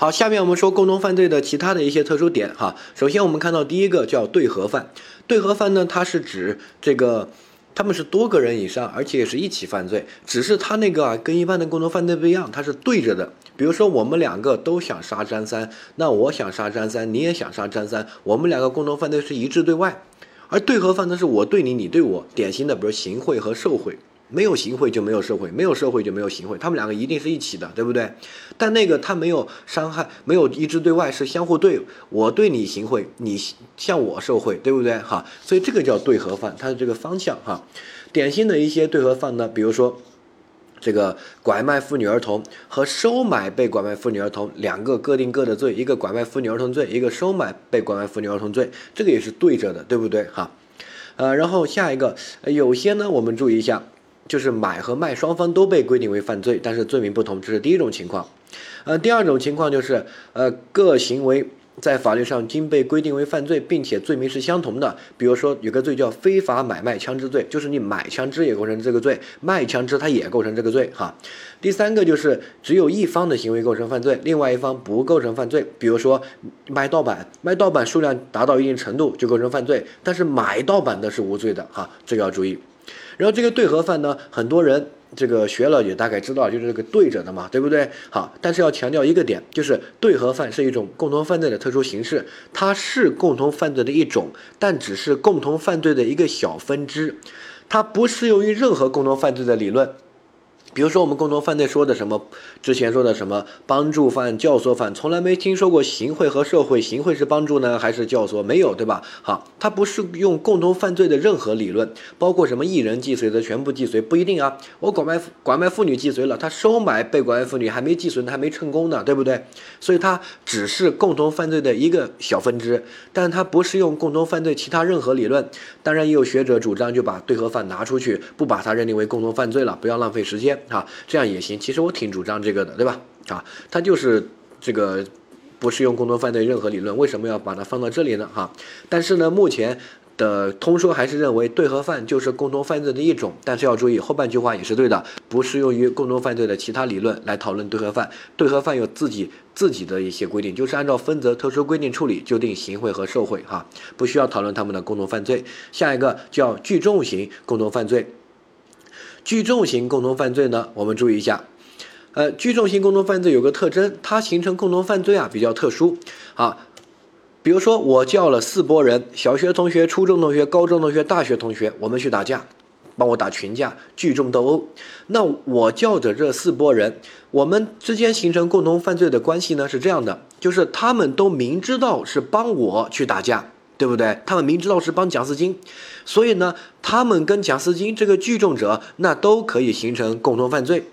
好，下面我们说共同犯罪的其他的一些特殊点哈。首先我们看到第一个叫对合犯，对合犯呢，它是指这个他们是多个人以上，而且也是一起犯罪，只是他那个啊跟一般的共同犯罪不一样，它是对着的。比如说我们两个都想杀张三，那我想杀张三，你也想杀张三，我们两个共同犯罪是一致对外，而对合犯呢是我对你，你对我，典型的比如行贿和受贿。没有行贿就没有社会，没有社会就没有行贿，他们两个一定是一起的，对不对？但那个他没有伤害，没有一致对外，是相互对，我对你行贿，你向我受贿，对不对？哈，所以这个叫对合犯，它的这个方向哈，典型的一些对合犯呢，比如说这个拐卖妇女儿童和收买被拐卖妇女儿童两个各定各的罪，一个拐卖妇女儿童罪，一个收买被拐卖妇女儿童罪，这个也是对着的，对不对？哈，呃，然后下一个有些呢，我们注意一下。就是买和卖双方都被规定为犯罪，但是罪名不同，这是第一种情况。呃，第二种情况就是，呃，各行为在法律上均被规定为犯罪，并且罪名是相同的。比如说，有个罪叫非法买卖枪支罪，就是你买枪支也构成这个罪，卖枪支它也构成这个罪。哈。第三个就是只有一方的行为构成犯罪，另外一方不构成犯罪。比如说，卖盗版，卖盗版数量达到一定程度就构成犯罪，但是买盗版的是无罪的。哈，这个要注意。然后这个对合犯呢，很多人这个学了也大概知道，就是这个对着的嘛，对不对？好，但是要强调一个点，就是对合犯是一种共同犯罪的特殊形式，它是共同犯罪的一种，但只是共同犯罪的一个小分支，它不适用于任何共同犯罪的理论。比如说，我们共同犯罪说的什么？之前说的什么帮助犯、教唆犯，从来没听说过行贿和受贿。行贿是帮助呢，还是教唆？没有，对吧？好，它不是用共同犯罪的任何理论，包括什么一人既遂的全部既遂不一定啊。我拐卖拐卖妇女既遂了，他收买被拐卖妇女还没既遂呢，还没成功呢，对不对？所以它只是共同犯罪的一个小分支，但它不适用共同犯罪其他任何理论。当然，也有学者主张就把对合犯拿出去，不把它认定为共同犯罪了，不要浪费时间。啊，这样也行。其实我挺主张这个的，对吧？啊，它就是这个不适用共同犯罪任何理论，为什么要把它放到这里呢？哈，但是呢，目前的通说还是认为对和犯就是共同犯罪的一种。但是要注意后半句话也是对的，不适用于共同犯罪的其他理论来讨论对和犯。对和犯有自己自己的一些规定，就是按照分则特殊规定处理，就定行贿和受贿。哈，不需要讨论他们的共同犯罪。下一个叫聚众型共同犯罪。聚众型共同犯罪呢，我们注意一下，呃，聚众型共同犯罪有个特征，它形成共同犯罪啊比较特殊啊。比如说，我叫了四波人，小学同学、初中同学、高中同学、大学同学，我们去打架，帮我打群架，聚众斗殴。那我叫的这四波人，我们之间形成共同犯罪的关系呢是这样的，就是他们都明知道是帮我去打架。对不对？他们明知道是帮蒋思金，所以呢，他们跟蒋思金这个聚众者，那都可以形成共同犯罪。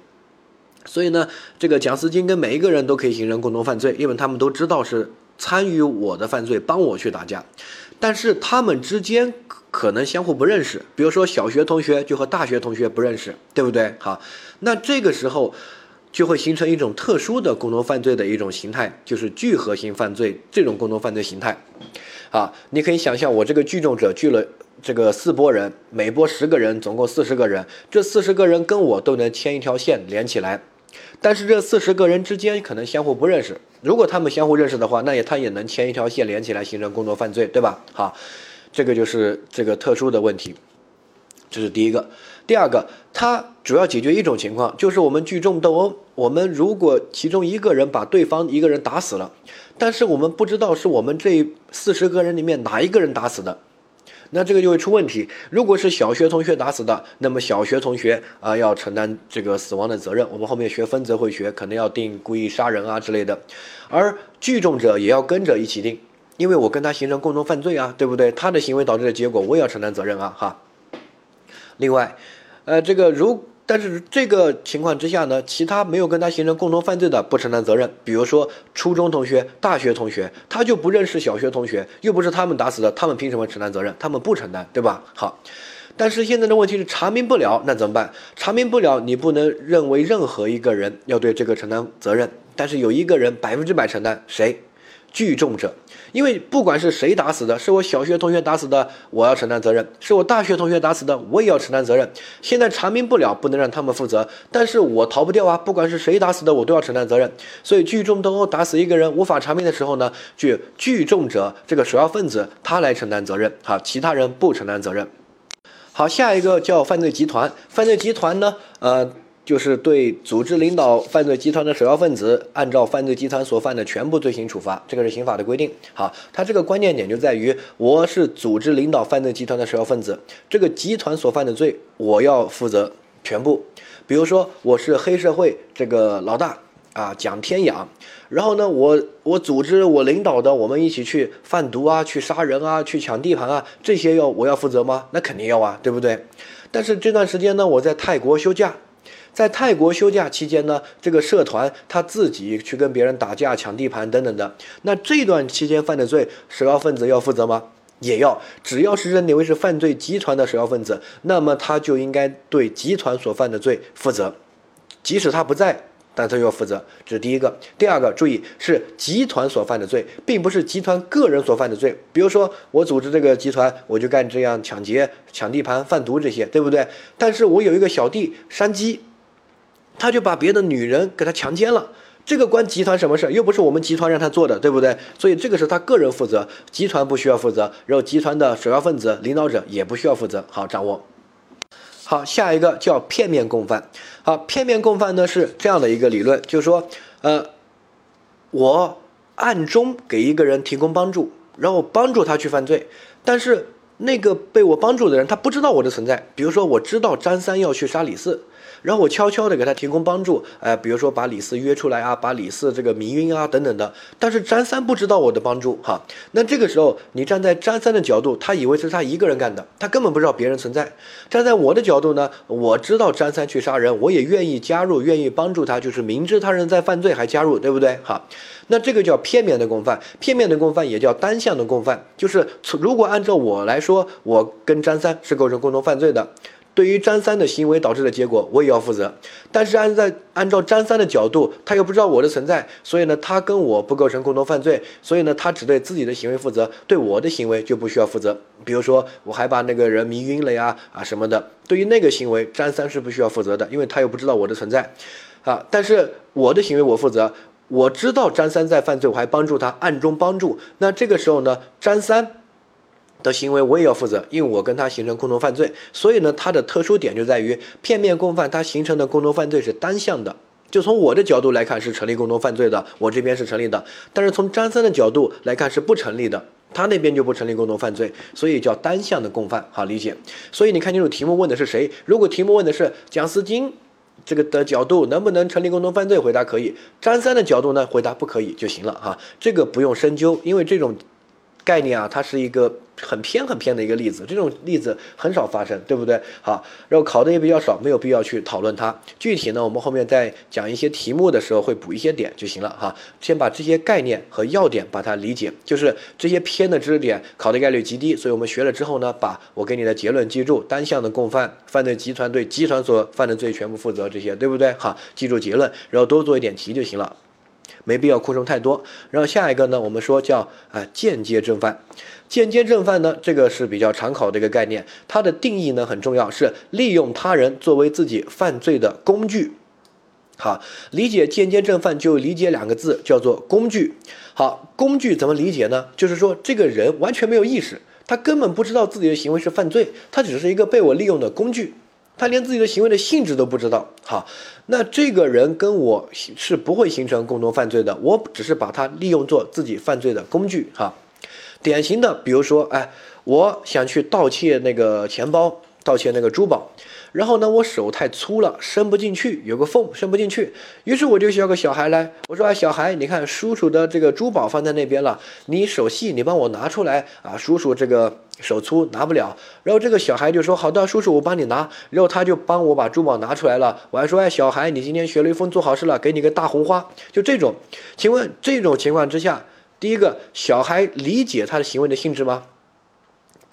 所以呢，这个蒋思金跟每一个人都可以形成共同犯罪，因为他们都知道是参与我的犯罪，帮我去打架。但是他们之间可能相互不认识，比如说小学同学就和大学同学不认识，对不对？好，那这个时候。就会形成一种特殊的共同犯罪的一种形态，就是聚合型犯罪这种共同犯罪形态。啊，你可以想象，我这个聚众者聚了这个四波人，每波十个人，总共四十个人，这四十个人跟我都能牵一条线连起来。但是这四十个人之间可能相互不认识，如果他们相互认识的话，那也他也能牵一条线连起来形成共同犯罪，对吧？好，这个就是这个特殊的问题。这是第一个。第二个，它主要解决一种情况，就是我们聚众斗殴。我们如果其中一个人把对方一个人打死了，但是我们不知道是我们这四十个人里面哪一个人打死的，那这个就会出问题。如果是小学同学打死的，那么小学同学啊要承担这个死亡的责任。我们后面学分则会学，可能要定故意杀人啊之类的。而聚众者也要跟着一起定，因为我跟他形成共同犯罪啊，对不对？他的行为导致的结果，我也要承担责任啊，哈。另外，呃，这个如但是这个情况之下呢，其他没有跟他形成共同犯罪的不承担责任。比如说初中同学、大学同学，他就不认识小学同学，又不是他们打死的，他们凭什么承担责任？他们不承担，对吧？好，但是现在的问题是查明不了，那怎么办？查明不了，你不能认为任何一个人要对这个承担责任，但是有一个人百分之百承担，谁？聚众者。因为不管是谁打死的，是我小学同学打死的，我要承担责任；是我大学同学打死的，我也要承担责任。现在查明不了，不能让他们负责，但是我逃不掉啊！不管是谁打死的，我都要承担责任。所以聚众斗殴打死一个人无法查明的时候呢，就聚众者这个首要分子他来承担责任，好，其他人不承担责任。好，下一个叫犯罪集团，犯罪集团呢，呃。就是对组织领导犯罪集团的首要分子，按照犯罪集团所犯的全部罪行处罚，这个是刑法的规定。好，它这个关键点就在于，我是组织领导犯罪集团的首要分子，这个集团所犯的罪，我要负责全部。比如说，我是黑社会这个老大啊，蒋天养，然后呢，我我组织我领导的，我们一起去贩毒啊，去杀人啊，去抢地盘啊，这些要我要负责吗？那肯定要啊，对不对？但是这段时间呢，我在泰国休假。在泰国休假期间呢，这个社团他自己去跟别人打架、抢地盘等等的，那这段期间犯的罪，首要分子要负责吗？也要，只要是认定为是犯罪集团的首要分子，那么他就应该对集团所犯的罪负责，即使他不在，但他要负责。这是第一个。第二个，注意是集团所犯的罪，并不是集团个人所犯的罪。比如说，我组织这个集团，我就干这样抢劫、抢地盘、贩毒这些，对不对？但是我有一个小弟山鸡。他就把别的女人给他强奸了，这个关集团什么事？又不是我们集团让他做的，对不对？所以这个是他个人负责，集团不需要负责，然后集团的首要分子、领导者也不需要负责。好，掌握。好，下一个叫片面共犯。好，片面共犯呢是这样的一个理论，就是说，呃，我暗中给一个人提供帮助，然后帮助他去犯罪，但是那个被我帮助的人他不知道我的存在。比如说，我知道张三要去杀李四。然后我悄悄的给他提供帮助，哎，比如说把李四约出来啊，把李四这个迷晕啊，等等的。但是张三不知道我的帮助哈，那这个时候你站在张三的角度，他以为是他一个人干的，他根本不知道别人存在。站在我的角度呢，我知道张三去杀人，我也愿意加入，愿意帮助他，就是明知他人在犯罪还加入，对不对？哈，那这个叫片面的共犯，片面的共犯也叫单向的共犯，就是如果按照我来说，我跟张三是构成共同犯罪的。对于张三的行为导致的结果，我也要负责。但是按在按照张三的角度，他又不知道我的存在，所以呢，他跟我不构成共同犯罪，所以呢，他只对自己的行为负责，对我的行为就不需要负责。比如说，我还把那个人迷晕了呀，啊什么的，对于那个行为，张三是不需要负责的，因为他又不知道我的存在，啊，但是我的行为我负责，我知道张三在犯罪，我还帮助他，暗中帮助，那这个时候呢，张三。的行为我也要负责，因为我跟他形成共同犯罪，所以呢，它的特殊点就在于片面共犯，它形成的共同犯罪是单向的，就从我的角度来看是成立共同犯罪的，我这边是成立的，但是从张三的角度来看是不成立的，他那边就不成立共同犯罪，所以叫单向的共犯，好理解。所以你看清楚题目问的是谁？如果题目问的是蒋思金这个的角度能不能成立共同犯罪，回答可以；张三的角度呢，回答不可以就行了哈，这个不用深究，因为这种概念啊，它是一个。很偏很偏的一个例子，这种例子很少发生，对不对？好，然后考的也比较少，没有必要去讨论它。具体呢，我们后面在讲一些题目的时候会补一些点就行了哈。先把这些概念和要点把它理解，就是这些偏的知识点考的概率极低，所以我们学了之后呢，把我给你的结论记住：单向的共犯，犯罪集团对集团所犯的罪全部负责，这些对不对？哈，记住结论，然后多做一点题就行了。没必要扩充太多。然后下一个呢，我们说叫啊间接正犯。间接正犯呢，这个是比较常考的一个概念，它的定义呢很重要，是利用他人作为自己犯罪的工具。好，理解间接正犯就理解两个字，叫做工具。好，工具怎么理解呢？就是说这个人完全没有意识，他根本不知道自己的行为是犯罪，他只是一个被我利用的工具。他连自己的行为的性质都不知道，好，那这个人跟我是不会形成共同犯罪的，我只是把他利用做自己犯罪的工具，哈，典型的，比如说，哎，我想去盗窃那个钱包，盗窃那个珠宝。然后呢，我手太粗了，伸不进去，有个缝，伸不进去。于是我就叫个小孩来，我说啊，小孩，你看叔叔的这个珠宝放在那边了，你手细，你帮我拿出来啊。叔叔这个手粗，拿不了。然后这个小孩就说好的，叔叔我帮你拿。然后他就帮我把珠宝拿出来了。我还说哎，小孩，你今天学雷锋做好事了，给你个大红花。就这种，请问这种情况之下，第一个小孩理解他的行为的性质吗？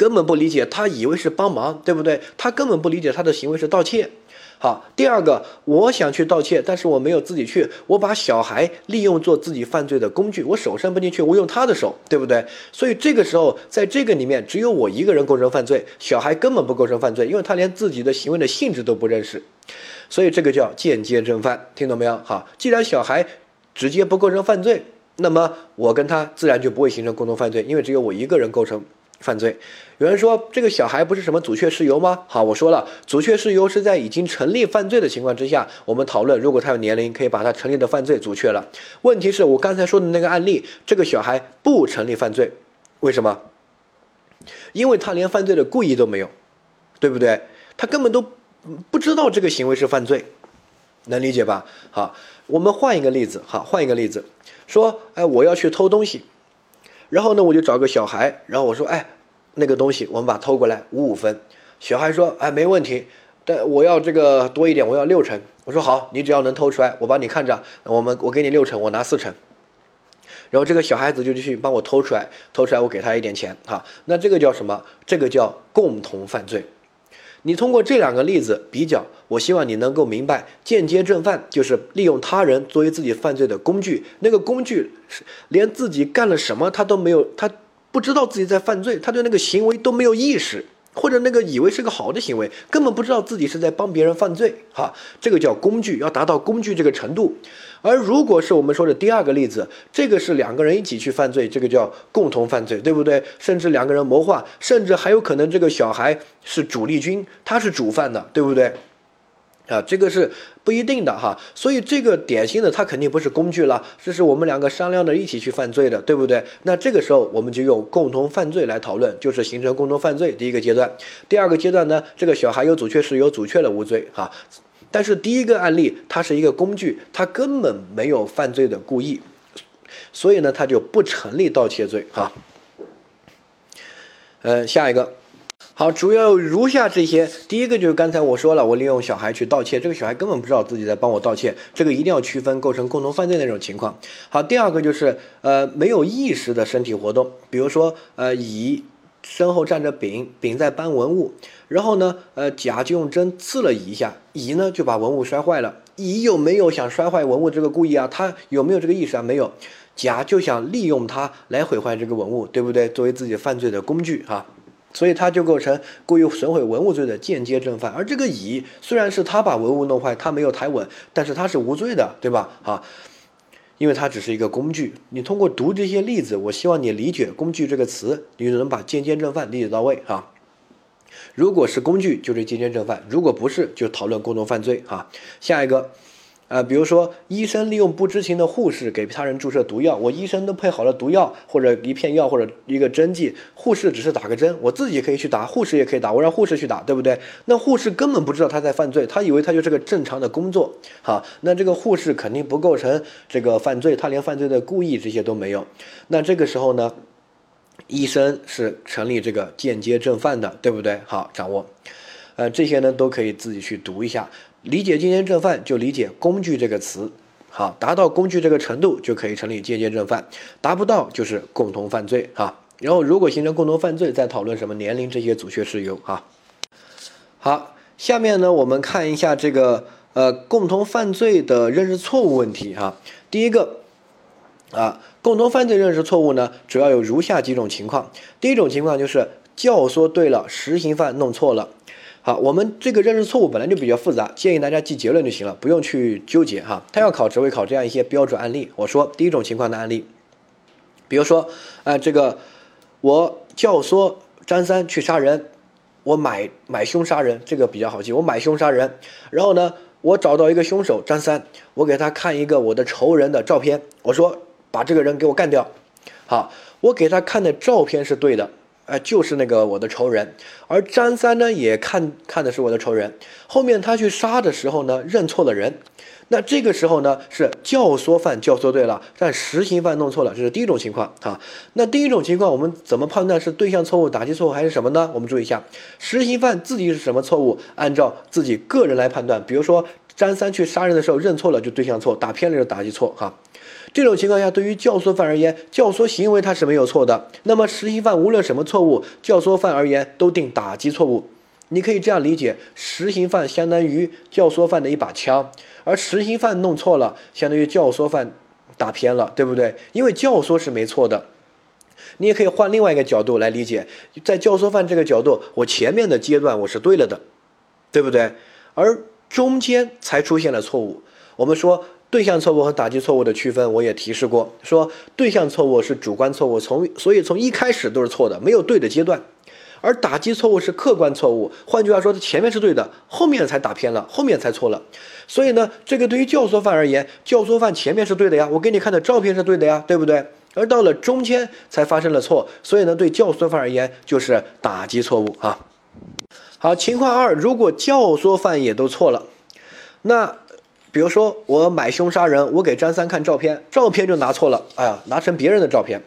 根本不理解，他以为是帮忙，对不对？他根本不理解他的行为是盗窃。好，第二个，我想去盗窃，但是我没有自己去，我把小孩利用做自己犯罪的工具，我手伸不进去，我用他的手，对不对？所以这个时候，在这个里面，只有我一个人构成犯罪，小孩根本不构成犯罪，因为他连自己的行为的性质都不认识，所以这个叫间接正犯，听懂没有？好，既然小孩直接不构成犯罪，那么我跟他自然就不会形成共同犯罪，因为只有我一个人构成。犯罪，有人说这个小孩不是什么阻却事由吗？好，我说了，阻却事由是在已经成立犯罪的情况之下，我们讨论，如果他有年龄，可以把他成立的犯罪阻却了。问题是我刚才说的那个案例，这个小孩不成立犯罪，为什么？因为他连犯罪的故意都没有，对不对？他根本都不知道这个行为是犯罪，能理解吧？好，我们换一个例子，好，换一个例子，说，哎，我要去偷东西。然后呢，我就找个小孩，然后我说，哎，那个东西我们把它偷过来，五五分。小孩说，哎，没问题，但我要这个多一点，我要六成。我说好，你只要能偷出来，我帮你看着，我们我给你六成，我拿四成。然后这个小孩子就去帮我偷出来，偷出来我给他一点钱，哈，那这个叫什么？这个叫共同犯罪。你通过这两个例子比较，我希望你能够明白，间接正犯就是利用他人作为自己犯罪的工具，那个工具是连自己干了什么他都没有，他不知道自己在犯罪，他对那个行为都没有意识。或者那个以为是个好的行为，根本不知道自己是在帮别人犯罪，哈，这个叫工具，要达到工具这个程度。而如果是我们说的第二个例子，这个是两个人一起去犯罪，这个叫共同犯罪，对不对？甚至两个人谋划，甚至还有可能这个小孩是主力军，他是主犯的，对不对？啊，这个是不一定的哈，所以这个典型的他肯定不是工具了，这是我们两个商量着一起去犯罪的，对不对？那这个时候我们就用共同犯罪来讨论，就是形成共同犯罪第一个阶段。第二个阶段呢，这个小孩有阻却是有，阻却的无罪哈。但是第一个案例它是一个工具，他根本没有犯罪的故意，所以呢他就不成立盗窃罪哈。呃，下一个。好，主要如下这些。第一个就是刚才我说了，我利用小孩去盗窃，这个小孩根本不知道自己在帮我盗窃，这个一定要区分构成共同犯罪那种情况。好，第二个就是呃没有意识的身体活动，比如说呃以身后站着丙，丙在搬文物，然后呢呃甲就用针刺了乙一下，乙呢就把文物摔坏了。乙有没有想摔坏文物这个故意啊？他有没有这个意识啊？没有。甲就想利用他来毁坏这个文物，对不对？作为自己犯罪的工具哈。所以他就构成故意损毁文物罪的间接正犯，而这个乙虽然是他把文物弄坏，他没有抬稳，但是他是无罪的，对吧？啊，因为它只是一个工具。你通过读这些例子，我希望你理解“工具”这个词，你能把间接正犯理解到位哈。如果是工具，就是间接正犯；如果不是，就讨论共同犯罪哈。下一个。啊，比如说医生利用不知情的护士给他人注射毒药，我医生都配好了毒药或者一片药或者一个针剂，护士只是打个针，我自己可以去打，护士也可以打，我让护士去打，对不对？那护士根本不知道他在犯罪，他以为他就是个正常的工作，好，那这个护士肯定不构成这个犯罪，他连犯罪的故意这些都没有，那这个时候呢，医生是成立这个间接正犯的，对不对？好，掌握，呃，这些呢都可以自己去读一下。理解间接正犯，就理解工具这个词，好，达到工具这个程度就可以成立间接正犯，达不到就是共同犯罪哈。然后如果形成共同犯罪，再讨论什么年龄这些阻却事由哈。好，下面呢我们看一下这个呃共同犯罪的认识错误问题哈。第一个啊，共同犯罪认识错误呢，主要有如下几种情况。第一种情况就是教唆对了，实行犯弄错了。好，我们这个认识错误本来就比较复杂，建议大家记结论就行了，不用去纠结哈。他要考只会考这样一些标准案例。我说第一种情况的案例，比如说，呃，这个我教唆张三去杀人，我买买凶杀人，这个比较好记。我买凶杀人，然后呢，我找到一个凶手张三，我给他看一个我的仇人的照片，我说把这个人给我干掉。好，我给他看的照片是对的。哎，就是那个我的仇人，而张三呢也看看的是我的仇人。后面他去杀的时候呢，认错了人。那这个时候呢，是教唆犯教唆对了，但实行犯弄错了，这是第一种情况啊。那第一种情况，我们怎么判断是对象错误、打击错误还是什么呢？我们注意一下，实行犯自己是什么错误，按照自己个人来判断。比如说张三去杀人的时候认错了，就对象错；打偏了就打击错，哈。这种情况下，对于教唆犯而言，教唆行为他是没有错的。那么实行犯无论什么错误，教唆犯而言都定打击错误。你可以这样理解：实行犯相当于教唆犯的一把枪，而实行犯弄错了，相当于教唆犯打偏了，对不对？因为教唆是没错的。你也可以换另外一个角度来理解，在教唆犯这个角度，我前面的阶段我是对了的，对不对？而中间才出现了错误。我们说对象错误和打击错误的区分，我也提示过，说对象错误是主观错误，从所以从一开始都是错的，没有对的阶段。而打击错误是客观错误，换句话说，它前面是对的，后面才打偏了，后面才错了。所以呢，这个对于教唆犯而言，教唆犯前面是对的呀，我给你看的照片是对的呀，对不对？而到了中间才发生了错，所以呢，对教唆犯而言就是打击错误啊。好，情况二，如果教唆犯也都错了，那比如说我买凶杀人，我给张三看照片，照片就拿错了，哎呀，拿成别人的照片，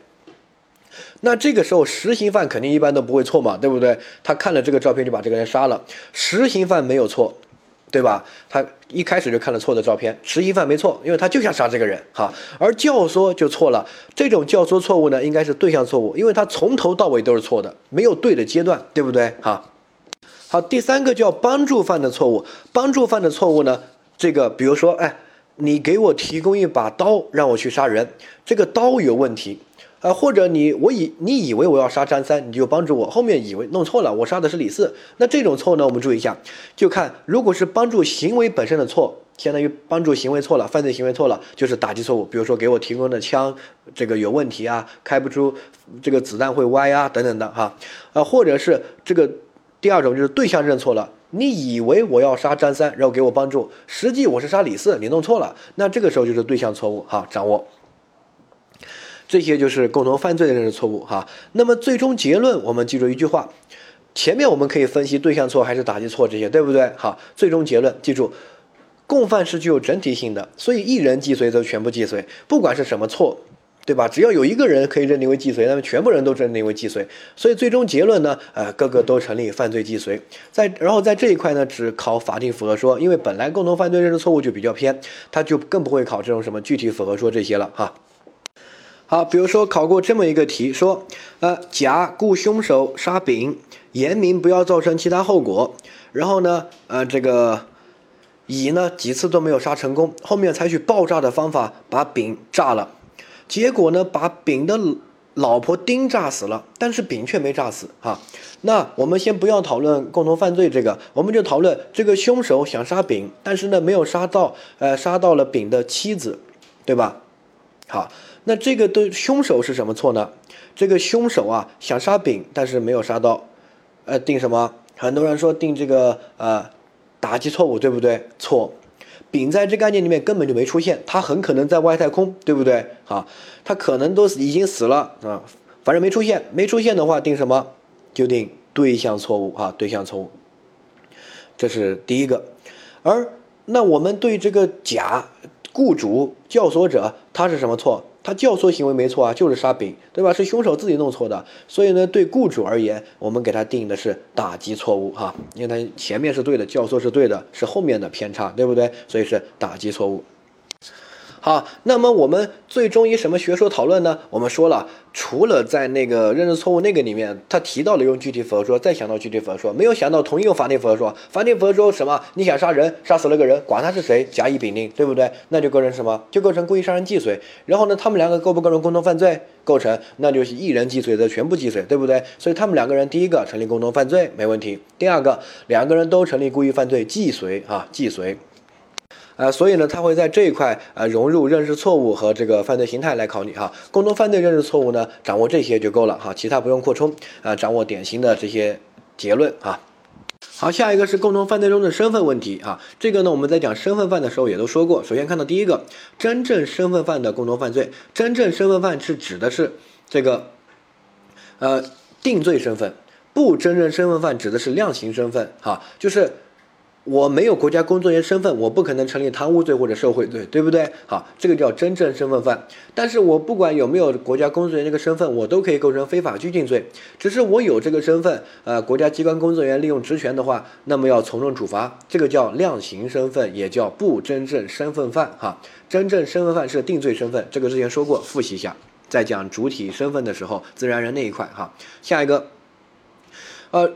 那这个时候实行犯肯定一般都不会错嘛，对不对？他看了这个照片就把这个人杀了，实行犯没有错。对吧？他一开始就看了错的照片，实行犯没错，因为他就想杀这个人哈。而教唆就错了，这种教唆错误呢，应该是对象错误，因为他从头到尾都是错的，没有对的阶段，对不对？哈。好，第三个叫帮助犯的错误，帮助犯的错误呢，这个比如说，哎，你给我提供一把刀让我去杀人，这个刀有问题。啊，或者你我以你以为我要杀张三，你就帮助我，后面以为弄错了，我杀的是李四。那这种错呢，我们注意一下，就看如果是帮助行为本身的错，相当于帮助行为错了，犯罪行为错了，就是打击错误。比如说给我提供的枪这个有问题啊，开不出，这个子弹会歪啊，等等的哈。啊，或者是这个第二种就是对象认错了，你以为我要杀张三，然后给我帮助，实际我是杀李四，你弄错了，那这个时候就是对象错误哈，掌握。这些就是共同犯罪的认识错误哈。那么最终结论，我们记住一句话：前面我们可以分析对象错还是打击错这些，对不对？好，最终结论记住，共犯是具有整体性的，所以一人既遂则全部既遂，不管是什么错，对吧？只要有一个人可以认定为既遂，那么全部人都认定为既遂。所以最终结论呢，呃，个个都成立犯罪既遂。在然后在这一块呢，只考法定符合说，因为本来共同犯罪认识错误就比较偏，他就更不会考这种什么具体符合说这些了哈。好，比如说考过这么一个题，说，呃，甲雇凶手杀丙，严明不要造成其他后果。然后呢，呃，这个乙呢几次都没有杀成功，后面采取爆炸的方法把丙炸了，结果呢把丙的老婆丁炸死了，但是丙却没炸死哈。那我们先不要讨论共同犯罪这个，我们就讨论这个凶手想杀丙，但是呢没有杀到，呃，杀到了丙的妻子，对吧？好。那这个的凶手是什么错呢？这个凶手啊想杀丙，但是没有杀到，呃，定什么？很多人说定这个呃打击错误，对不对？错，丙在这个案件里面根本就没出现，他很可能在外太空，对不对？啊，他可能都已经死了啊，反正没出现，没出现的话定什么？就定对象错误啊，对象错误，这是第一个。而那我们对这个甲雇主教唆者他是什么错？他教唆行为没错啊，就是杀丙，对吧？是凶手自己弄错的，所以呢，对雇主而言，我们给他定的是打击错误哈，因为他前面是对的，教唆是对的，是后面的偏差，对不对？所以是打击错误。好，那么我们最终以什么学说讨论呢？我们说了，除了在那个认识错误那个里面，他提到了用具体符合说，再想到具体符合说，没有想到同意用法定符合说。法定符合说什么？你想杀人，杀死了个人，管他是谁，甲乙丙丁，对不对？那就构成什么？就构成故意杀人既遂。然后呢，他们两个构不构成共同犯罪？构成，那就是一人既遂则全部既遂，对不对？所以他们两个人，第一个成立共同犯罪没问题，第二个两个人都成立故意犯罪既遂啊，既遂。呃，所以呢，他会在这一块呃融入认识错误和这个犯罪形态来考你哈。共同犯罪认识错误呢，掌握这些就够了哈，其他不用扩充啊。掌握典型的这些结论啊。好，下一个是共同犯罪中的身份问题啊。这个呢，我们在讲身份犯的时候也都说过。首先看到第一个，真正身份犯的共同犯罪，真正身份犯是指的是这个呃定罪身份，不真正身份犯指的是量刑身份哈，就是。我没有国家工作人员身份，我不可能成立贪污罪或者受贿罪，对不对？好，这个叫真正身份犯。但是我不管有没有国家工作人员这个身份，我都可以构成非法拘禁罪。只是我有这个身份，呃，国家机关工作人员利用职权的话，那么要从重处罚，这个叫量刑身份，也叫不真正身份犯。哈，真正身份犯是定罪身份，这个之前说过，复习一下，在讲主体身份的时候，自然人那一块。哈，下一个，呃。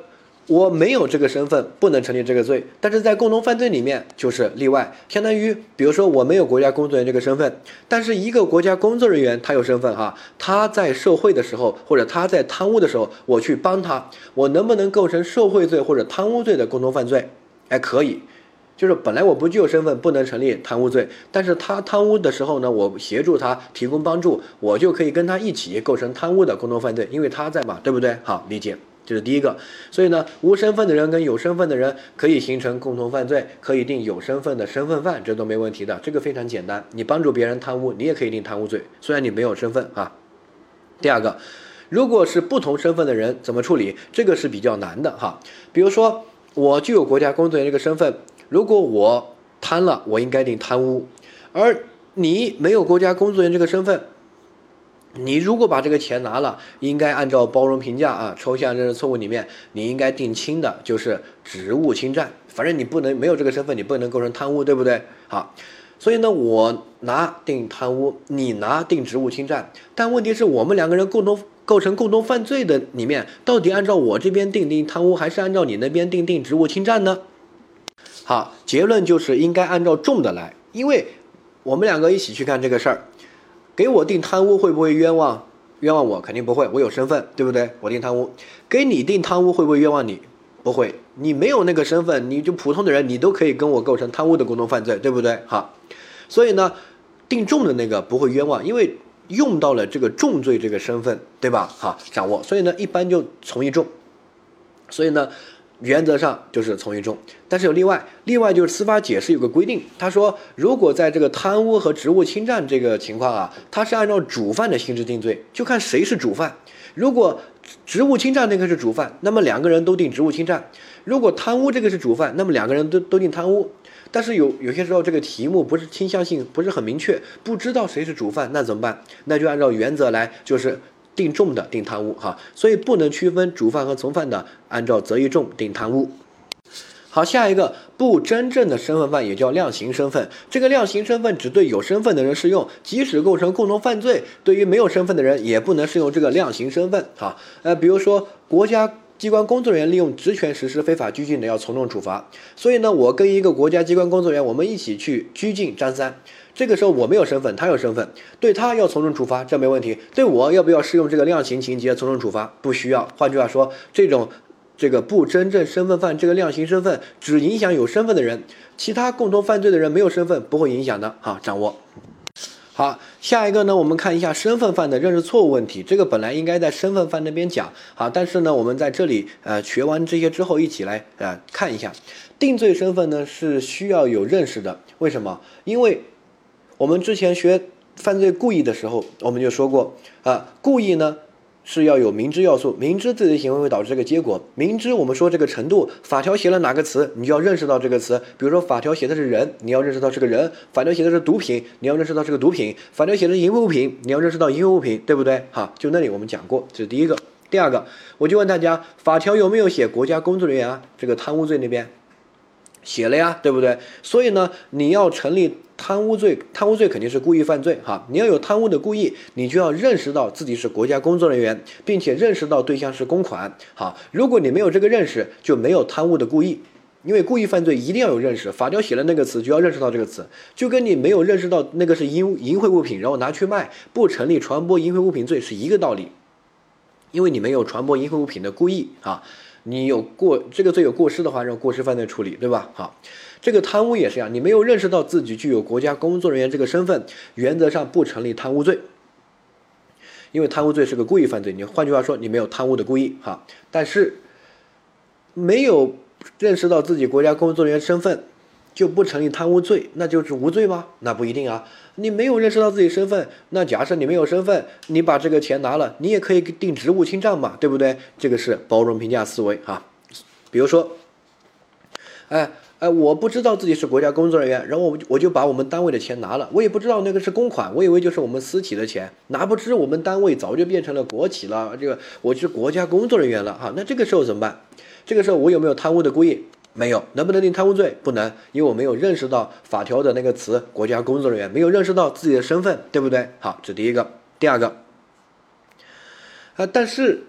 我没有这个身份，不能成立这个罪。但是在共同犯罪里面就是例外，相当于比如说我没有国家工作人员这个身份，但是一个国家工作人员他有身份哈，他在受贿的时候或者他在贪污的时候，我去帮他，我能不能构成受贿罪或者贪污罪的共同犯罪？哎，可以，就是本来我不具有身份，不能成立贪污罪，但是他贪污的时候呢，我协助他提供帮助，我就可以跟他一起构成贪污的共同犯罪，因为他在嘛，对不对？好，理解。这是第一个，所以呢，无身份的人跟有身份的人可以形成共同犯罪，可以定有身份的身份犯，这都没问题的，这个非常简单。你帮助别人贪污，你也可以定贪污罪，虽然你没有身份啊。第二个，如果是不同身份的人怎么处理？这个是比较难的哈。比如说，我具有国家工作人员这个身份，如果我贪了，我应该定贪污，而你没有国家工作人员这个身份。你如果把这个钱拿了，应该按照包容评价啊，抽象认识错误里面，你应该定轻的，就是职务侵占。反正你不能没有这个身份，你不能构成贪污，对不对？好，所以呢，我拿定贪污，你拿定职务侵占。但问题是我们两个人共同构成共同犯罪的里面，到底按照我这边定定贪污，还是按照你那边定定职务侵占呢？好，结论就是应该按照重的来，因为我们两个一起去干这个事儿。给我定贪污会不会冤枉？冤枉我肯定不会，我有身份，对不对？我定贪污，给你定贪污会不会冤枉你？不会，你没有那个身份，你就普通的人，你都可以跟我构成贪污的共同犯罪，对不对？好，所以呢，定重的那个不会冤枉，因为用到了这个重罪这个身份，对吧？好，掌握，所以呢，一般就从一重，所以呢。原则上就是从一重，但是有例外。例外就是司法解释有个规定，他说如果在这个贪污和职务侵占这个情况啊，他是按照主犯的性质定罪，就看谁是主犯。如果职务侵占那个是主犯，那么两个人都定职务侵占；如果贪污这个是主犯，那么两个人都都定贪污。但是有有些时候这个题目不是倾向性不是很明确，不知道谁是主犯，那怎么办？那就按照原则来，就是。定重的定贪污哈，所以不能区分主犯和从犯的，按照择一重定贪污。好，下一个不真正的身份犯也叫量刑身份，这个量刑身份只对有身份的人适用，即使构成共同犯罪，对于没有身份的人也不能适用这个量刑身份哈。呃，比如说国家机关工作人员利用职权实施非法拘禁的，要从重处罚。所以呢，我跟一个国家机关工作人员，我们一起去拘禁张三。这个时候我没有身份，他有身份，对他要从重处罚，这没问题。对我要不要适用这个量刑情节从重处罚？不需要。换句话说，这种这个不真正身份犯这个量刑身份只影响有身份的人，其他共同犯罪的人没有身份不会影响的。好，掌握。好，下一个呢，我们看一下身份犯的认识错误问题。这个本来应该在身份犯那边讲，好，但是呢，我们在这里呃学完这些之后，一起来呃看一下，定罪身份呢是需要有认识的。为什么？因为我们之前学犯罪故意的时候，我们就说过啊，故意呢是要有明知要素，明知自己的行为会导致这个结果，明知我们说这个程度，法条写了哪个词，你就要认识到这个词。比如说法条写的是人，你要认识到这个人；法条写的是毒品，你要认识到这个毒品；法条写的是淫秽物品，你要认识到淫秽物品，对不对？好，就那里我们讲过，这是第一个。第二个，我就问大家，法条有没有写国家工作人员啊？这个贪污罪那边写了呀，对不对？所以呢，你要成立。贪污罪，贪污罪肯定是故意犯罪哈。你要有贪污的故意，你就要认识到自己是国家工作人员，并且认识到对象是公款。好，如果你没有这个认识，就没有贪污的故意。因为故意犯罪一定要有认识，法条写了那个词就要认识到这个词，就跟你没有认识到那个是淫淫秽物品，然后拿去卖，不成立传播淫秽物品罪是一个道理。因为你没有传播淫秽物品的故意啊，你有过这个罪有过失的话，让过失犯罪处理，对吧？好。这个贪污也是一样，你没有认识到自己具有国家工作人员这个身份，原则上不成立贪污罪，因为贪污罪是个故意犯罪。你换句话说，你没有贪污的故意哈。但是没有认识到自己国家工作人员身份，就不成立贪污罪，那就是无罪吗？那不一定啊。你没有认识到自己身份，那假设你没有身份，你把这个钱拿了，你也可以定职务侵占嘛，对不对？这个是包容评价思维哈。比如说，哎。哎，我不知道自己是国家工作人员，然后我我就把我们单位的钱拿了，我也不知道那个是公款，我以为就是我们私企的钱，哪不知我们单位早就变成了国企了，这个我是国家工作人员了哈，那这个时候怎么办？这个时候我有没有贪污的故意？没有，能不能定贪污罪？不能，因为我没有认识到法条的那个词“国家工作人员”，没有认识到自己的身份，对不对？好，这第一个，第二个，啊，但是。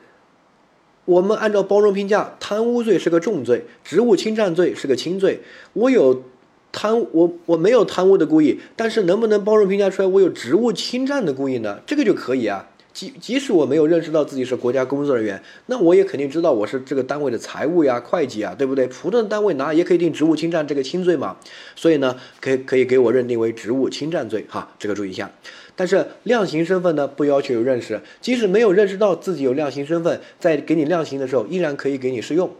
我们按照包容评价，贪污罪是个重罪，职务侵占罪是个轻罪。我有贪，我我没有贪污的故意，但是能不能包容评价出来我有职务侵占的故意呢？这个就可以啊。即即使我没有认识到自己是国家工作人员，那我也肯定知道我是这个单位的财务呀、会计啊，对不对？普通的单位拿也可以定职务侵占这个轻罪嘛。所以呢，可以可以给我认定为职务侵占罪哈，这个注意一下。但是量刑身份呢，不要求有认识，即使没有认识到自己有量刑身份，在给你量刑的时候，依然可以给你适用。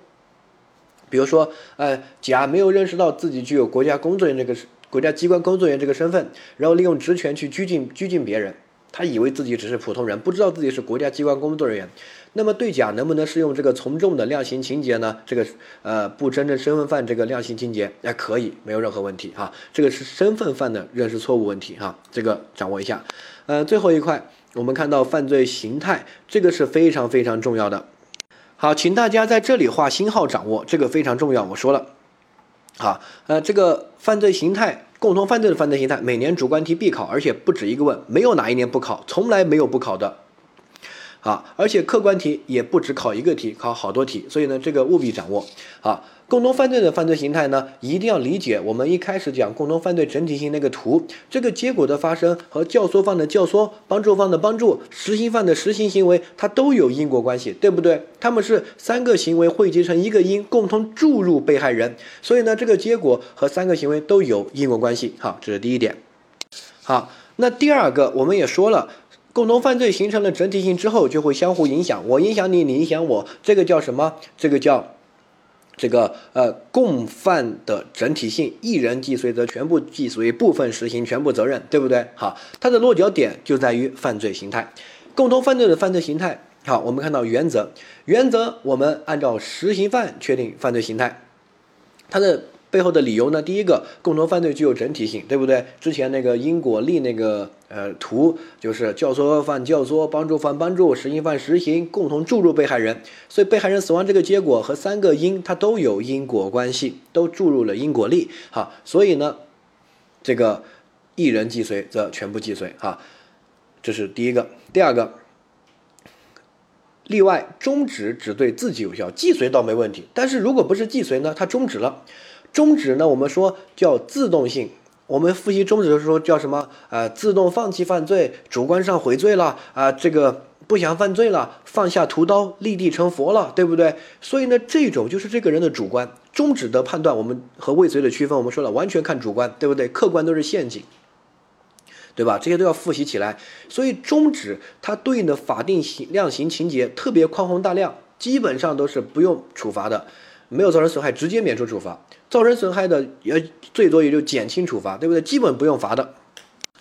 比如说，呃，甲没有认识到自己具有国家工作人员这个国家机关工作人员这个身份，然后利用职权去拘禁拘禁别人。他以为自己只是普通人，不知道自己是国家机关工作人员。那么对甲能不能适用这个从重的量刑情节呢？这个呃不真正身份犯这个量刑情节，哎可以，没有任何问题哈。这个是身份犯的认识错误问题哈，这个掌握一下。呃，最后一块我们看到犯罪形态，这个是非常非常重要的。好，请大家在这里画星号掌握，这个非常重要。我说了，好，呃，这个犯罪形态。共同犯罪的犯罪形态，每年主观题必考，而且不止一个问，没有哪一年不考，从来没有不考的。啊，而且客观题也不止考一个题，考好多题，所以呢，这个务必掌握。啊，共同犯罪的犯罪形态呢，一定要理解。我们一开始讲共同犯罪整体性那个图，这个结果的发生和教唆犯的教唆、帮助犯的帮助、实行犯的实行行为，它都有因果关系，对不对？他们是三个行为汇集成一个因，共同注入被害人，所以呢，这个结果和三个行为都有因果关系。好，这是第一点。好，那第二个我们也说了。共同犯罪形成了整体性之后，就会相互影响。我影响你，你影响我，这个叫什么？这个叫这个呃共犯的整体性。一人既遂则全部既遂，部分实行全部责任，对不对？好，它的落脚点就在于犯罪形态。共同犯罪的犯罪形态，好，我们看到原则，原则我们按照实行犯确定犯罪形态，它的。背后的理由呢？第一个，共同犯罪具有整体性，对不对？之前那个因果力那个呃图，就是教唆犯教唆，帮助犯帮助，实行犯实行，共同注入被害人，所以被害人死亡这个结果和三个因它都有因果关系，都注入了因果力。好，所以呢，这个一人既遂则全部既遂。哈，这是第一个。第二个，例外终止只对自己有效，既遂倒没问题，但是如果不是既遂呢，它终止了。终止呢？我们说叫自动性。我们复习终止的时候叫什么？呃，自动放弃犯罪，主观上悔罪了啊，这个不想犯罪了，放下屠刀，立地成佛了，对不对？所以呢，这种就是这个人的主观。终止的判断，我们和未遂的区分，我们说了，完全看主观，对不对？客观都是陷阱，对吧？这些都要复习起来。所以终止它对应的法定刑量刑情节特别宽宏大量，基本上都是不用处罚的。没有造成损害，直接免除处罚；造成损害的，也最多也就减轻处罚，对不对？基本不用罚的。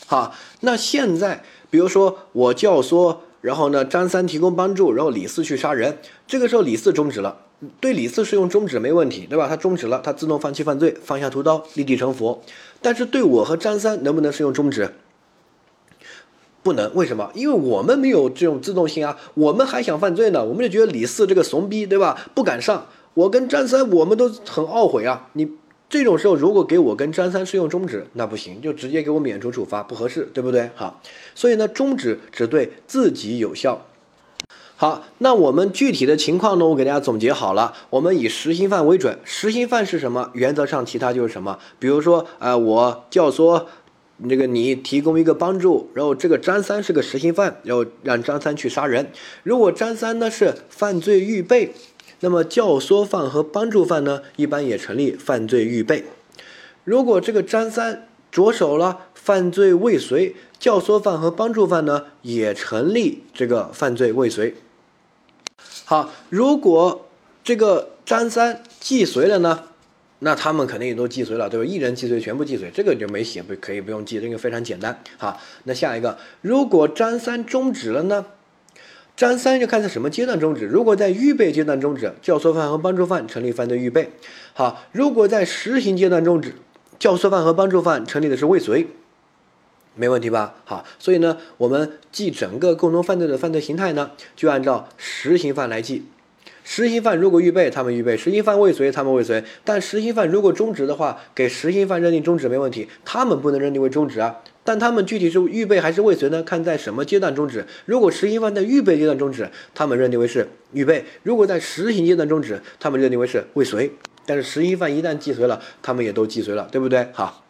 好，那现在比如说我教唆，然后呢，张三提供帮助，然后李四去杀人，这个时候李四终止了，对李四适用终止没问题，对吧？他终止了，他自动放弃犯罪，放下屠刀，立地成佛。但是对我和张三能不能适用终止？不能，为什么？因为我们没有这种自动性啊，我们还想犯罪呢，我们就觉得李四这个怂逼，对吧？不敢上。我跟张三，我们都很懊悔啊！你这种时候，如果给我跟张三适用终止，那不行，就直接给我免除处罚，不合适，对不对？好，所以呢，终止只对自己有效。好，那我们具体的情况呢，我给大家总结好了。我们以实行犯为准，实行犯是什么？原则上其他就是什么？比如说，呃，我教唆那个你提供一个帮助，然后这个张三是个实行犯，然后让张三去杀人。如果张三呢是犯罪预备。那么教唆犯和帮助犯呢，一般也成立犯罪预备。如果这个张三着手了犯罪未遂，教唆犯和帮助犯呢，也成立这个犯罪未遂。好，如果这个张三既遂了呢，那他们肯定也都既遂了，对吧？一人既遂，全部既遂，这个就没写，不可以不用记，这个非常简单。好，那下一个，如果张三终止了呢？张三就看在什么阶段终止。如果在预备阶段终止，教唆犯和帮助犯成立犯罪预备。好，如果在实行阶段终止，教唆犯和帮助犯成立的是未遂，没问题吧？好，所以呢，我们记整个共同犯罪的犯罪形态呢，就按照实行犯来记。实行犯如果预备，他们预备；实行犯未遂，他们未遂。但实行犯如果终止的话，给实行犯认定终止没问题，他们不能认定为终止啊。但他们具体是预备还是未遂呢？看在什么阶段终止。如果实行犯在预备阶段终止，他们认定为是预备；如果在实行阶段终止，他们认定为是未遂。但是实行犯一旦既遂了，他们也都既遂了，对不对？好。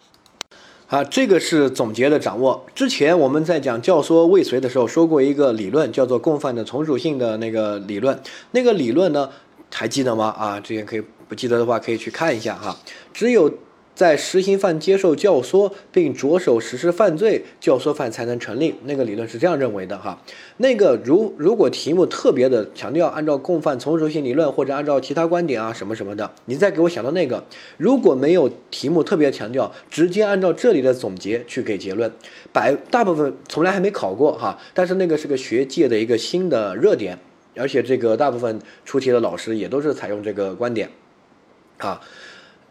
好，这个是总结的掌握。之前我们在讲教唆未遂的时候说过一个理论，叫做共犯的从属性的那个理论。那个理论呢，还记得吗？啊，之前可以不记得的话，可以去看一下哈。只有。在实行犯接受教唆并着手实施犯罪，教唆犯才能成立。那个理论是这样认为的哈。那个如如果题目特别的强调按照共犯从属性理论或者按照其他观点啊什么什么的，你再给我想到那个。如果没有题目特别强调，直接按照这里的总结去给结论，百大部分从来还没考过哈。但是那个是个学界的一个新的热点，而且这个大部分出题的老师也都是采用这个观点，啊。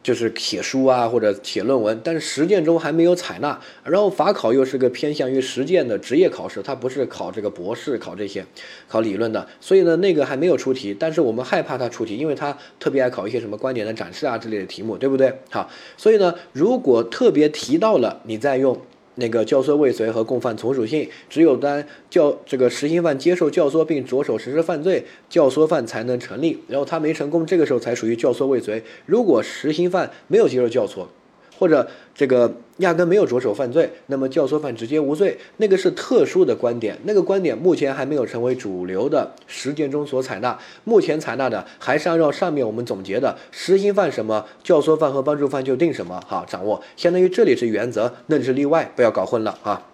就是写书啊，或者写论文，但是实践中还没有采纳。然后法考又是个偏向于实践的职业考试，它不是考这个博士考这些，考理论的。所以呢，那个还没有出题，但是我们害怕它出题，因为它特别爱考一些什么观点的展示啊之类的题目，对不对？好，所以呢，如果特别提到了，你再用。那个教唆未遂和共犯从属性，只有当教这个实行犯接受教唆并着手实施犯罪，教唆犯才能成立。然后他没成功，这个时候才属于教唆未遂。如果实行犯没有接受教唆，或者这个压根没有着手犯罪，那么教唆犯直接无罪。那个是特殊的观点，那个观点目前还没有成为主流的实践中所采纳。目前采纳的还是按照上面我们总结的，实行犯什么，教唆犯和帮助犯就定什么。好，掌握，相当于这里是原则，那里是例外，不要搞混了啊。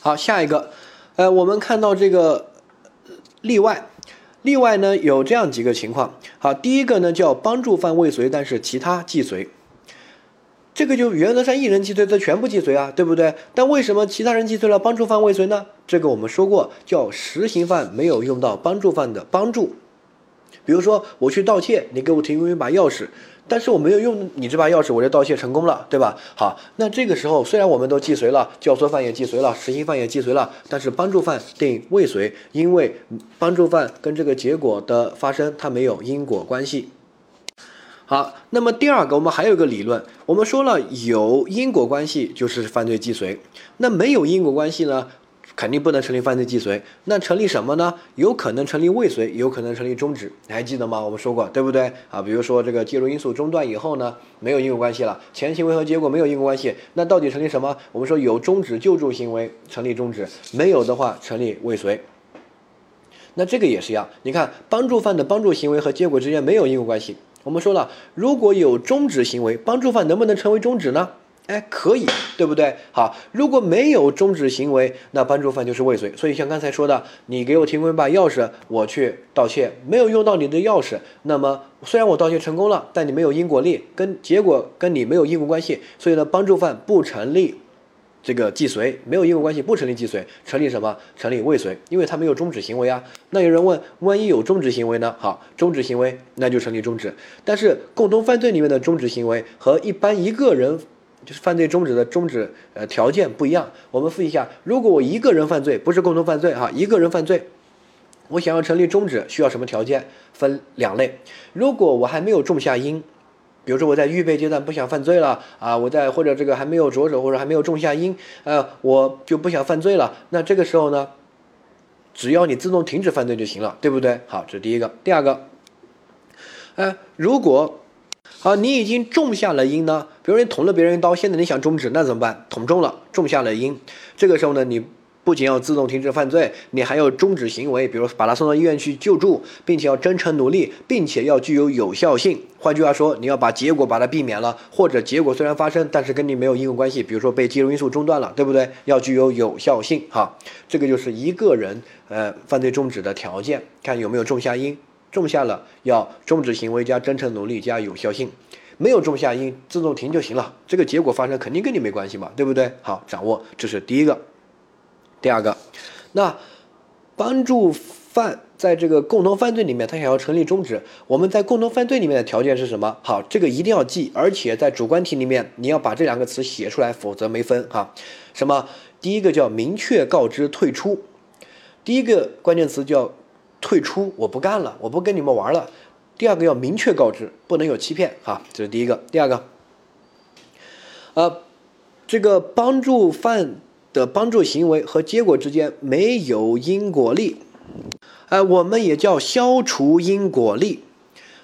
好，下一个，呃，我们看到这个例外，例外呢有这样几个情况。好，第一个呢叫帮助犯未遂，但是其他既遂。这个就原则上一人既遂则全部既遂啊，对不对？但为什么其他人既遂了，帮助犯未遂呢？这个我们说过，叫实行犯没有用到帮助犯的帮助。比如说我去盗窃，你给我提供一把钥匙，但是我没有用你这把钥匙，我就盗窃成功了，对吧？好，那这个时候虽然我们都既遂了，教唆犯也既遂了，实行犯也既遂了，但是帮助犯定未遂，因为帮助犯跟这个结果的发生它没有因果关系。好，那么第二个，我们还有一个理论，我们说了有因果关系就是犯罪既遂，那没有因果关系呢，肯定不能成立犯罪既遂，那成立什么呢？有可能成立未遂，有可能成立终止，你还记得吗？我们说过，对不对？啊，比如说这个介入因素中断以后呢，没有因果关系了，前行为和结果没有因果关系，那到底成立什么？我们说有终止救助行为成立终止，没有的话成立未遂。那这个也是一样，你看帮助犯的帮助行为和结果之间没有因果关系。我们说了，如果有终止行为，帮助犯能不能成为终止呢？哎，可以，对不对？好，如果没有终止行为，那帮助犯就是未遂。所以像刚才说的，你给我提供一把钥匙，我去盗窃，没有用到你的钥匙，那么虽然我盗窃成功了，但你没有因果力，跟结果跟你没有因果关系，所以呢，帮助犯不成立。这个既遂没有因果关系，不成立既遂，成立什么？成立未遂，因为他没有终止行为啊。那有人问，万一有终止行为呢？好，终止行为那就成立终止。但是共同犯罪里面的终止行为和一般一个人就是犯罪终止的终止呃条件不一样。我们复一下，如果我一个人犯罪，不是共同犯罪哈，一个人犯罪，我想要成立终止，需要什么条件？分两类。如果我还没有种下因。比如说我在预备阶段不想犯罪了啊，我在或者这个还没有着手或者还没有种下因，呃，我就不想犯罪了。那这个时候呢，只要你自动停止犯罪就行了，对不对？好，这是第一个。第二个，呃，如果好你已经种下了因呢，比如你捅了别人一刀，现在你想终止，那怎么办？捅中了，种下了因，这个时候呢，你。不仅要自动停止犯罪，你还要终止行为，比如把他送到医院去救助，并且要真诚努力，并且要具有有效性。换句话说，你要把结果把它避免了，或者结果虽然发生，但是跟你没有因果关系，比如说被介入因素中断了，对不对？要具有有效性，哈，这个就是一个人呃犯罪终止的条件，看有没有种下因，种下了要终止行为加真诚努力加有效性，没有种下因，自动停就行了，这个结果发生肯定跟你没关系嘛，对不对？好，掌握这是第一个。第二个，那帮助犯在这个共同犯罪里面，他想要成立终止，我们在共同犯罪里面的条件是什么？好，这个一定要记，而且在主观题里面你要把这两个词写出来，否则没分哈。什么？第一个叫明确告知退出，第一个关键词叫退出，我不干了，我不跟你们玩了。第二个要明确告知，不能有欺骗哈，这是第一个。第二个，呃，这个帮助犯的帮助行为和结果之间没有因果力，哎，我们也叫消除因果力。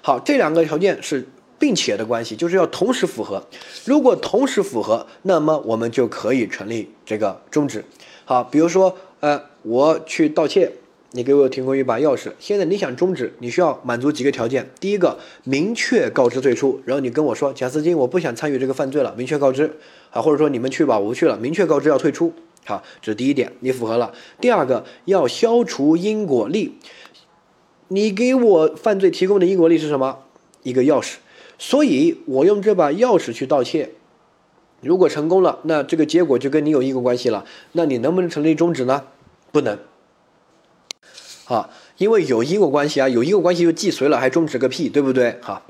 好，这两个条件是并且的关系，就是要同时符合。如果同时符合，那么我们就可以成立这个终止。好，比如说，呃，我去盗窃。你给我提供一把钥匙，现在你想终止，你需要满足几个条件。第一个，明确告知退出，然后你跟我说，贾斯金，我不想参与这个犯罪了，明确告知，啊，或者说你们去吧，我不去了，明确告知要退出，好，这是第一点，你符合了。第二个，要消除因果力，你给我犯罪提供的因果力是什么？一个钥匙，所以我用这把钥匙去盗窃，如果成功了，那这个结果就跟你有因果关系了，那你能不能成立终止呢？不能。啊，因为有因果关系啊，有因果关系就既遂了，还终止个屁，对不对？哈，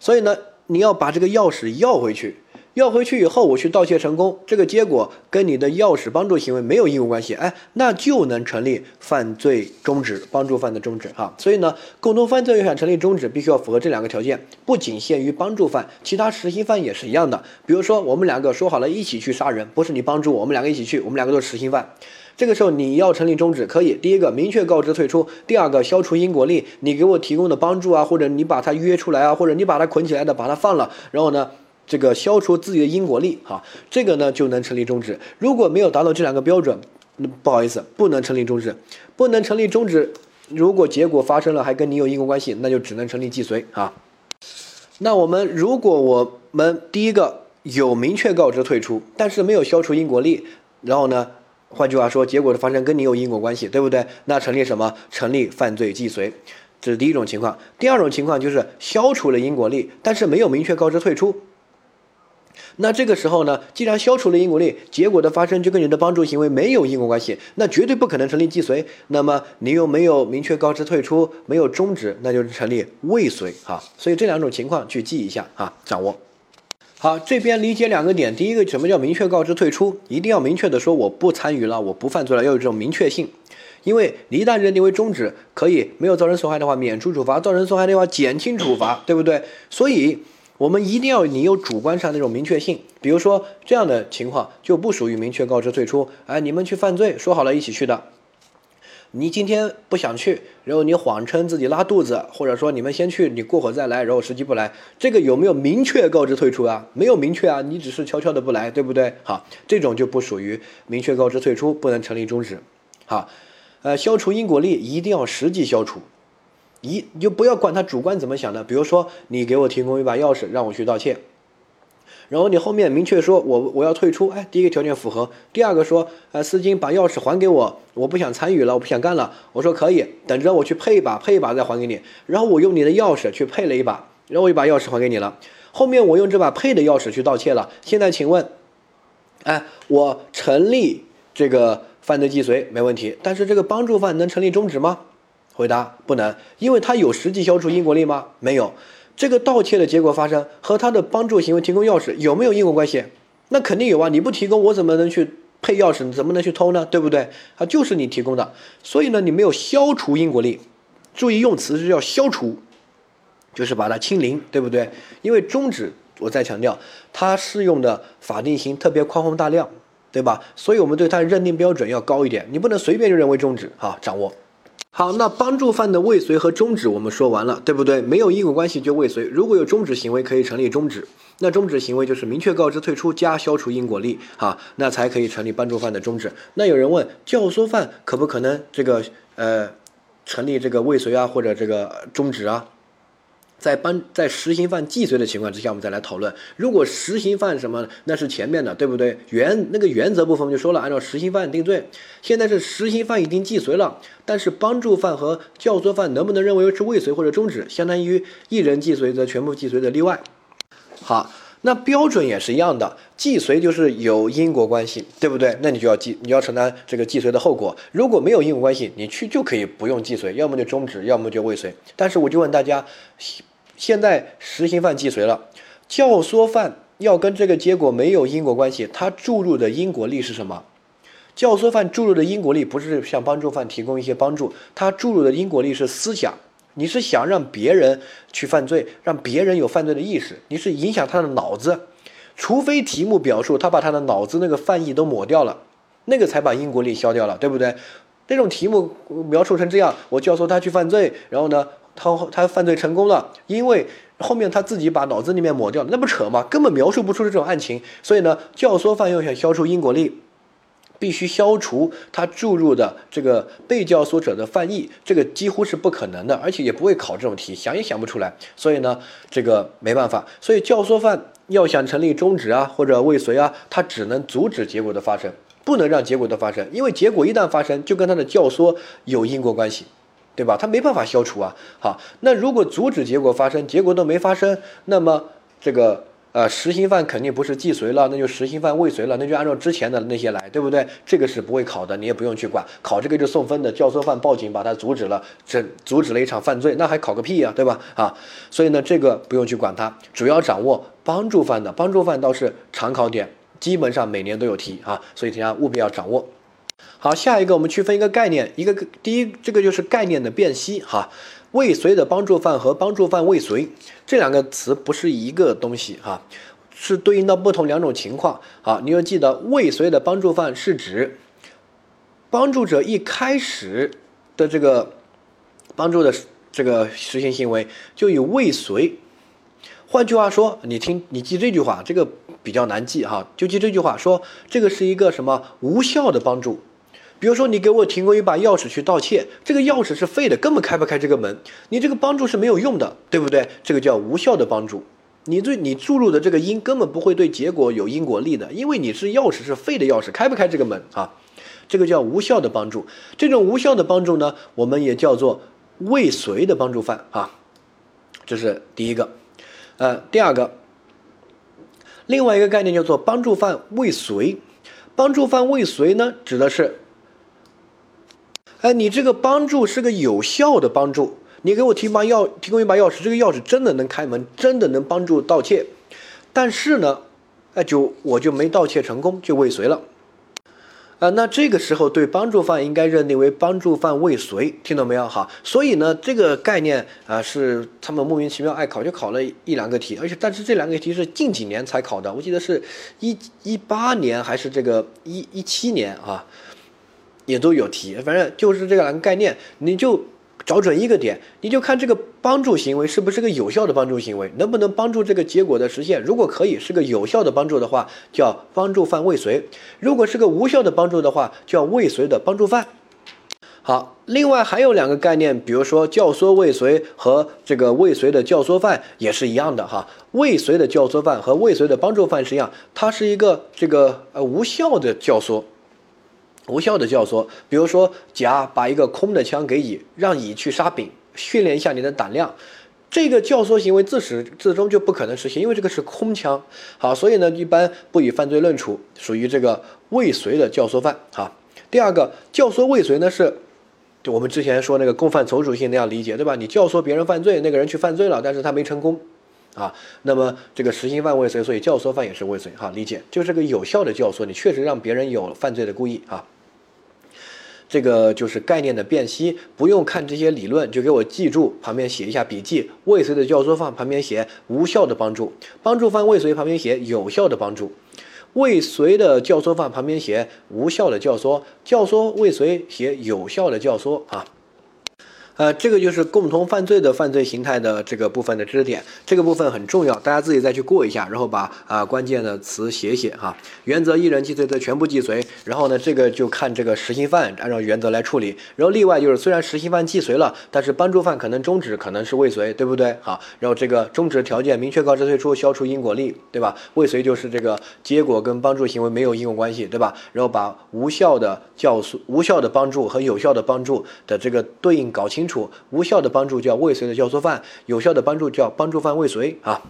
所以呢，你要把这个钥匙要回去，要回去以后，我去盗窃成功，这个结果跟你的钥匙帮助行为没有因果关系，哎，那就能成立犯罪终止，帮助犯的终止。哈，所以呢，共同犯罪要想成立终止，必须要符合这两个条件，不仅限于帮助犯，其他实行犯也是一样的。比如说，我们两个说好了一起去杀人，不是你帮助我，我们两个一起去，我们两个都是实行犯。这个时候你要成立终止，可以第一个明确告知退出，第二个消除因果力，你给我提供的帮助啊，或者你把他约出来啊，或者你把他捆起来的把他放了，然后呢，这个消除自己的因果力，哈，这个呢就能成立终止。如果没有达到这两个标准，那不好意思，不能成立终止，不能成立终止。如果结果发生了还跟你有因果关系，那就只能成立既遂啊。那我们如果我们第一个有明确告知退出，但是没有消除因果力，然后呢？换句话说，结果的发生跟你有因果关系，对不对？那成立什么？成立犯罪既遂，这是第一种情况。第二种情况就是消除了因果力，但是没有明确告知退出。那这个时候呢，既然消除了因果力，结果的发生就跟你的帮助行为没有因果关系，那绝对不可能成立既遂。那么你又没有明确告知退出，没有终止，那就是成立未遂哈。所以这两种情况去记一下啊，掌握。好，这边理解两个点。第一个，什么叫明确告知退出？一定要明确的说我不参与了，我不犯罪了，要有这种明确性。因为你一旦认定为终止，可以没有造成损害的话免除处罚，造成损害的话减轻处罚，对不对？所以我们一定要你有主观上那种明确性。比如说这样的情况就不属于明确告知退出。哎，你们去犯罪，说好了一起去的。你今天不想去，然后你谎称自己拉肚子，或者说你们先去，你过会再来，然后实际不来，这个有没有明确告知退出啊？没有明确啊，你只是悄悄的不来，对不对？好，这种就不属于明确告知退出，不能成立终止。好，呃，消除因果力一定要实际消除，一你就不要管他主观怎么想的。比如说，你给我提供一把钥匙，让我去盗窃。然后你后面明确说，我我要退出，哎，第一个条件符合，第二个说，呃，司机把钥匙还给我，我不想参与了，我不想干了，我说可以，等着我去配一把，配一把再还给你。然后我用你的钥匙去配了一把，然后我把钥匙还给你了。后面我用这把配的钥匙去盗窃了，现在请问，哎，我成立这个犯罪既遂没问题，但是这个帮助犯能成立终止吗？回答不能，因为他有实际消除因果力吗？没有。这个盗窃的结果发生和他的帮助行为提供钥匙有没有因果关系？那肯定有啊！你不提供，我怎么能去配钥匙？怎么能去偷呢？对不对？啊，就是你提供的，所以呢，你没有消除因果力。注意用词是要消除，就是把它清零，对不对？因为终止，我再强调，它适用的法定刑特别宽宏大量，对吧？所以我们对它的认定标准要高一点，你不能随便就认为终止啊，掌握。好，那帮助犯的未遂和终止我们说完了，对不对？没有因果关系就未遂。如果有终止行为，可以成立终止。那终止行为就是明确告知退出加消除因果力，啊，那才可以成立帮助犯的终止。那有人问，教唆犯可不可能这个呃成立这个未遂啊，或者这个终止啊？在帮在实行犯既遂的情况之下，我们再来讨论。如果实行犯什么，那是前面的，对不对？原那个原则部分就说了，按照实行犯定罪。现在是实行犯已经既遂了，但是帮助犯和教唆犯能不能认为是未遂或者终止，相当于一人既遂则全部既遂的例外。好，那标准也是一样的，既遂就是有因果关系，对不对？那你就要既你要承担这个既遂的后果。如果没有因果关系，你去就可以不用既遂，要么就终止，要么就未遂。但是我就问大家。现在实行犯既遂了，教唆犯要跟这个结果没有因果关系，他注入的因果力是什么？教唆犯注入的因果力不是向帮助犯提供一些帮助，他注入的因果力是思想。你是想让别人去犯罪，让别人有犯罪的意识，你是影响他的脑子。除非题目表述他把他的脑子那个犯意都抹掉了，那个才把因果力消掉了，对不对？那种题目描述成这样，我教唆他去犯罪，然后呢，他他犯罪成功了，因为后面他自己把脑子里面抹掉了，那不扯吗？根本描述不出这种案情。所以呢，教唆犯要想消除因果力。必须消除他注入的这个被教唆者的犯意，这个几乎是不可能的，而且也不会考这种题，想也想不出来。所以呢，这个没办法。所以教唆犯要想成立中止啊或者未遂啊，他只能阻止结果的发生，不能让结果的发生，因为结果一旦发生，就跟他的教唆有因果关系，对吧？他没办法消除啊。好，那如果阻止结果发生，结果都没发生，那么这个。呃，实行犯肯定不是既遂了，那就实行犯未遂了，那就按照之前的那些来，对不对？这个是不会考的，你也不用去管。考这个就送分的，教唆犯报警把他阻止了，这阻止了一场犯罪，那还考个屁呀，对吧？啊，所以呢，这个不用去管它，主要掌握帮助犯的，帮助犯倒是常考点，基本上每年都有题啊，所以大家务必要掌握。好，下一个我们区分一个概念，一个第一，这个就是概念的辨析哈。未遂的帮助犯和帮助犯未遂这两个词不是一个东西哈，是对应到不同两种情况。好，你要记得，未遂的帮助犯是指帮助者一开始的这个帮助的这个实行行为就有未遂。换句话说，你听，你记这句话，这个比较难记哈，就记这句话，说这个是一个什么无效的帮助。比如说，你给我提供一把钥匙去盗窃，这个钥匙是废的，根本开不开这个门。你这个帮助是没有用的，对不对？这个叫无效的帮助。你对你注入的这个因根本不会对结果有因果力的，因为你是钥匙是废的钥匙，开不开这个门啊？这个叫无效的帮助。这种无效的帮助呢，我们也叫做未遂的帮助犯啊。这是第一个。呃，第二个，另外一个概念叫做帮助犯未遂。帮助犯未遂呢，指的是。哎，你这个帮助是个有效的帮助，你给我提把钥提供一把钥匙，这个钥匙真的能开门，真的能帮助盗窃，但是呢，哎，就我就没盗窃成功，就未遂了，啊，那这个时候对帮助犯应该认定为帮助犯未遂，听懂没有？哈，所以呢，这个概念啊是他们莫名其妙爱考，就考了一两个题，而且但是这两个题是近几年才考的，我记得是一一八年还是这个一一七年啊。也都有题，反正就是这两个概念，你就找准一个点，你就看这个帮助行为是不是个有效的帮助行为，能不能帮助这个结果的实现。如果可以是个有效的帮助的话，叫帮助犯未遂；如果是个无效的帮助的话，叫未遂的帮助犯。好，另外还有两个概念，比如说教唆未遂和这个未遂的教唆犯也是一样的哈。未遂的教唆犯和未遂的帮助犯是一样，它是一个这个呃无效的教唆。无效的教唆，比如说甲把一个空的枪给乙，让乙去杀丙，训练一下你的胆量，这个教唆行为自始至终就不可能实现，因为这个是空枪。好，所以呢，一般不以犯罪论处，属于这个未遂的教唆犯。哈，第二个教唆未遂呢，是就我们之前说那个共犯从属性那样理解，对吧？你教唆别人犯罪，那个人去犯罪了，但是他没成功，啊，那么这个实行犯未遂，所以教唆犯也是未遂。哈，理解就是个有效的教唆，你确实让别人有犯罪的故意啊。这个就是概念的辨析，不用看这些理论，就给我记住，旁边写一下笔记。未遂的教唆犯旁边写无效的帮助，帮助犯未遂旁边写有效的帮助，未遂的教唆犯旁边写无效的教唆，教唆未遂写有效的教唆啊。呃，这个就是共同犯罪的犯罪形态的这个部分的知识点，这个部分很重要，大家自己再去过一下，然后把啊关键的词写写哈。原则一人既遂的全部既遂，然后呢，这个就看这个实行犯按照原则来处理，然后例外就是虽然实行犯既遂了，但是帮助犯可能终止，可能是未遂，对不对？好，然后这个终止条件明确告知退出，消除因果力，对吧？未遂就是这个结果跟帮助行为没有因果关系，对吧？然后把无效的教唆、无效的帮助和有效的帮助的这个对应搞清。处无效的帮助叫未遂的教唆犯，有效的帮助叫帮助犯未遂啊。